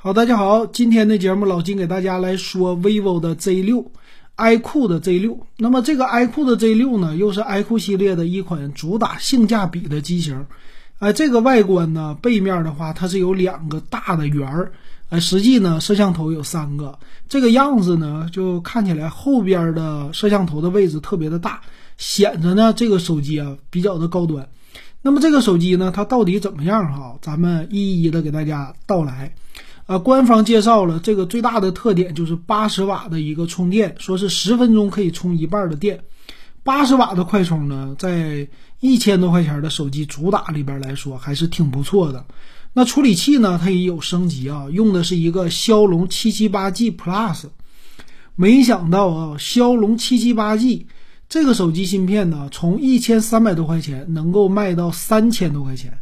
好，大家好，今天的节目老金给大家来说 vivo 的 Z6，iQOO 的 Z6。那么这个 iQOO 的 Z6 呢，又是 iQOO 系列的一款主打性价比的机型。哎，这个外观呢，背面的话它是有两个大的圆儿，哎，实际呢摄像头有三个。这个样子呢，就看起来后边的摄像头的位置特别的大，显得呢这个手机啊比较的高端。那么这个手机呢，它到底怎么样哈？咱们一一的给大家道来。呃，官方介绍了这个最大的特点就是八十瓦的一个充电，说是十分钟可以充一半的电。八十瓦的快充呢，在一千多块钱的手机主打里边来说还是挺不错的。那处理器呢，它也有升级啊，用的是一个骁龙七七八 G Plus。没想到啊，骁龙七七八 G 这个手机芯片呢，从一千三百多块钱能够卖到三千多块钱。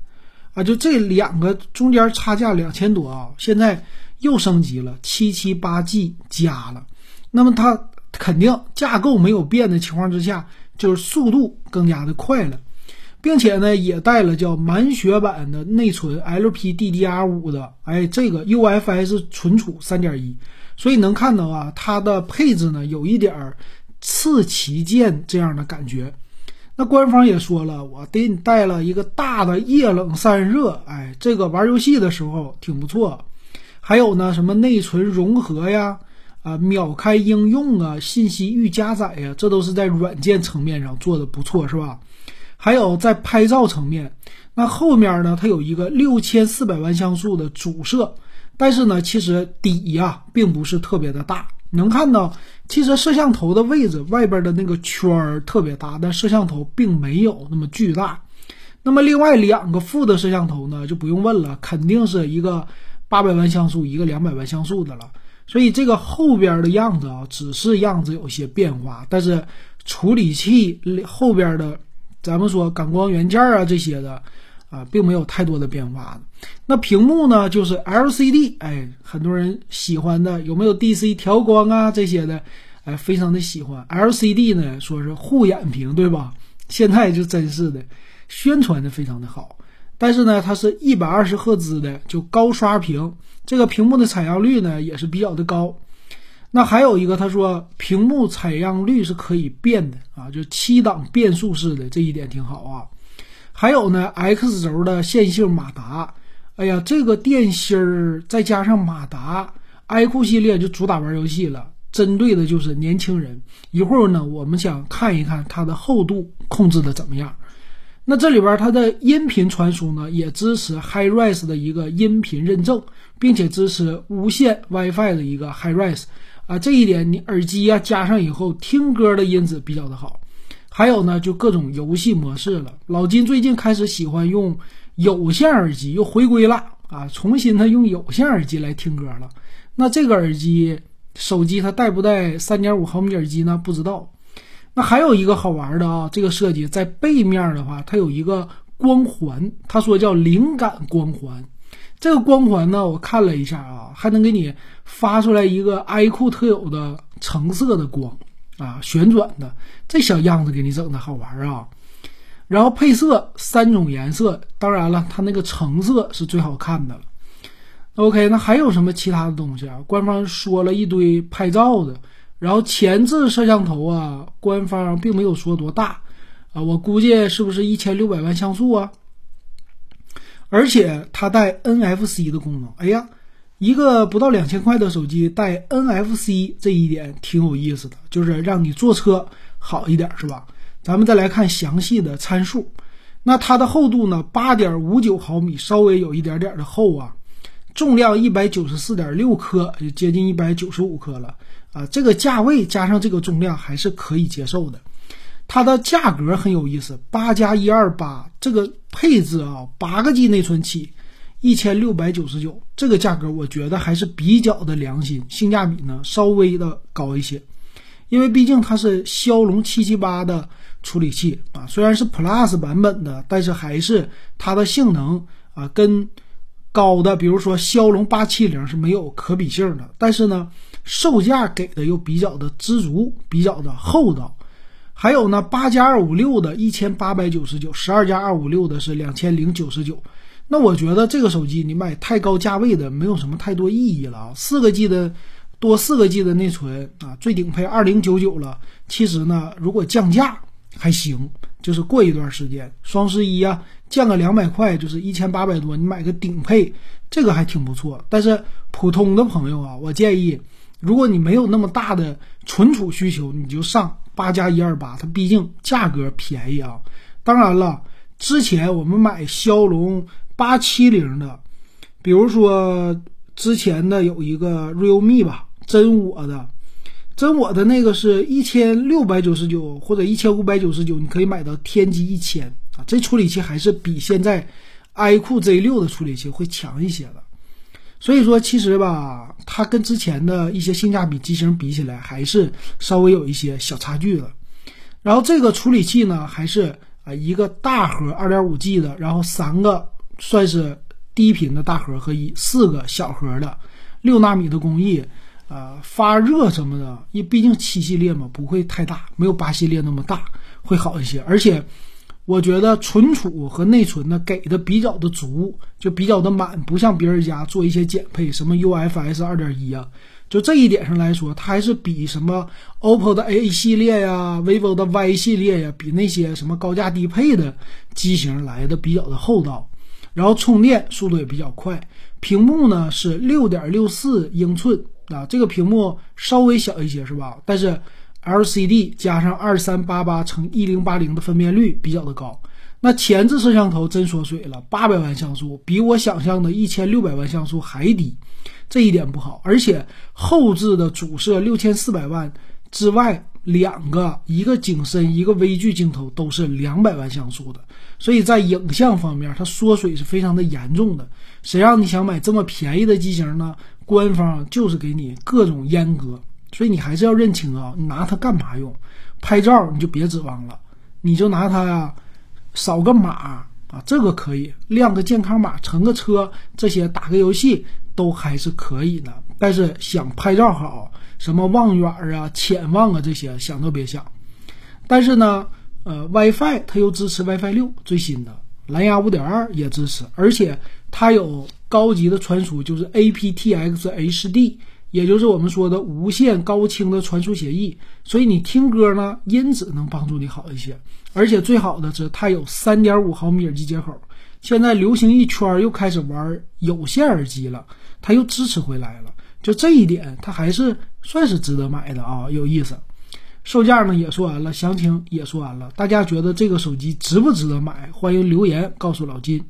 啊，就这两个中间差价两千多啊，现在又升级了，七七八 G 加了，那么它肯定架构没有变的情况之下，就是速度更加的快了，并且呢也带了叫满血版的内存 LPDDR5 的，哎，这个 UFS 存储三点一，所以能看到啊，它的配置呢有一点儿次旗舰这样的感觉。那官方也说了，我给你带了一个大的液冷散热，哎，这个玩游戏的时候挺不错。还有呢，什么内存融合呀，啊，秒开应用啊，信息预加载呀，这都是在软件层面上做的不错，是吧？还有在拍照层面，那后面呢，它有一个六千四百万像素的主摄，但是呢，其实底呀并不是特别的大。能看到，其实摄像头的位置外边的那个圈儿特别大，但摄像头并没有那么巨大。那么另外两个副的摄像头呢，就不用问了，肯定是一个八百万像素，一个两百万像素的了。所以这个后边的样子啊，只是样子有些变化，但是处理器后边的，咱们说感光元件啊这些的。啊，并没有太多的变化那屏幕呢，就是 LCD，哎，很多人喜欢的，有没有 DC 调光啊这些的？哎，非常的喜欢 LCD 呢，说是护眼屏，对吧？现在就真是的，宣传的非常的好。但是呢，它是一百二十赫兹的，就高刷屏，这个屏幕的采样率呢也是比较的高。那还有一个，他说屏幕采样率是可以变的啊，就七档变速式的，这一点挺好啊。还有呢，X 轴的线性马达，哎呀，这个电芯儿再加上马达，iQOO 系列就主打玩游戏了，针对的就是年轻人。一会儿呢，我们想看一看它的厚度控制的怎么样。那这里边它的音频传输呢，也支持 HiRes 的一个音频认证，并且支持无线 WiFi 的一个 HiRes，啊，这一点你耳机啊加上以后听歌的音质比较的好。还有呢，就各种游戏模式了。老金最近开始喜欢用有线耳机，又回归了啊！重新他用有线耳机来听歌了。那这个耳机，手机它带不带三点五毫米耳机呢？不知道。那还有一个好玩的啊，这个设计在背面的话，它有一个光环，他说叫灵感光环。这个光环呢，我看了一下啊，还能给你发出来一个 iQOO 特有的橙色的光。啊，旋转的这小样子给你整的好玩啊！然后配色三种颜色，当然了，它那个橙色是最好看的了。OK，那还有什么其他的东西啊？官方说了一堆拍照的，然后前置摄像头啊，官方并没有说多大啊，我估计是不是一千六百万像素啊？而且它带 NFC 的功能，哎呀！一个不到两千块的手机带 NFC 这一点挺有意思的，就是让你坐车好一点，是吧？咱们再来看详细的参数，那它的厚度呢，八点五九毫米，稍微有一点点的厚啊。重量一百九十四点六克，就接近一百九十五克了啊。这个价位加上这个重量还是可以接受的。它的价格很有意思，八加一二八，这个配置啊，八个 G 内存起。一千六百九十九，这个价格我觉得还是比较的良心，性价比呢稍微的高一些，因为毕竟它是骁龙七七八的处理器啊，虽然是 Plus 版本的，但是还是它的性能啊跟高的，比如说骁龙八七零是没有可比性的。但是呢，售价给的又比较的知足，比较的厚道。还有呢，八加二五六的一千八百九十九，十二加二五六的是两千零九十九。那我觉得这个手机你买太高价位的没有什么太多意义了啊。四个 G 的多四个 G 的内存啊，最顶配二零九九了。其实呢，如果降价还行，就是过一段时间双十一啊，降个两百块，就是一千八百多，你买个顶配，这个还挺不错。但是普通的朋友啊，我建议，如果你没有那么大的存储需求，你就上八加一二八，它毕竟价格便宜啊。当然了，之前我们买骁龙。八七零的，比如说之前的有一个 realme 吧，真我的，真我的那个是一千六百九十九或者一千五百九十九，你可以买到天玑一千啊，这处理器还是比现在 iQOO Z 六的处理器会强一些的。所以说，其实吧，它跟之前的一些性价比机型比起来，还是稍微有一些小差距的。然后这个处理器呢，还是啊一个大核二点五 G 的，然后三个。算是低频的大核和一四个小核的六纳米的工艺，呃，发热什么的，因毕竟七系列嘛，不会太大，没有八系列那么大，会好一些。而且我觉得存储和内存呢给的比较的足，就比较的满，不像别人家做一些减配，什么 UFS 二点一啊，就这一点上来说，它还是比什么 OPPO 的 A 系列呀、vivo 的 Y 系列呀，比那些什么高价低配的机型来的比较的厚道。然后充电速度也比较快，屏幕呢是六点六四英寸啊，这个屏幕稍微小一些是吧？但是 LCD 加上二三八八乘一零八零的分辨率比较的高。那前置摄像头真缩水了，八百万像素，比我想象的一千六百万像素还低，这一点不好。而且后置的主摄六千四百万之外。两个，一个景深，一个微距镜头都是两百万像素的，所以在影像方面，它缩水是非常的严重的。谁让你想买这么便宜的机型呢？官方就是给你各种阉割，所以你还是要认清啊，你拿它干嘛用？拍照你就别指望了，你就拿它呀，扫个码啊，这个可以亮个健康码，乘个车，这些打个游戏都还是可以的。但是想拍照好。什么望远啊、潜望啊这些想都别想。但是呢，呃，WiFi 它又支持 WiFi 六最新的，蓝牙五点二也支持，而且它有高级的传输，就是 aptX HD，也就是我们说的无线高清的传输协议。所以你听歌呢，音质能帮助你好一些。而且最好的是它有三点五毫米耳机接口。现在流行一圈又开始玩有线耳机了，它又支持回来了。就这一点，它还是算是值得买的啊，有意思。售价呢也说完了，详情也说完了，大家觉得这个手机值不值得买？欢迎留言告诉老金。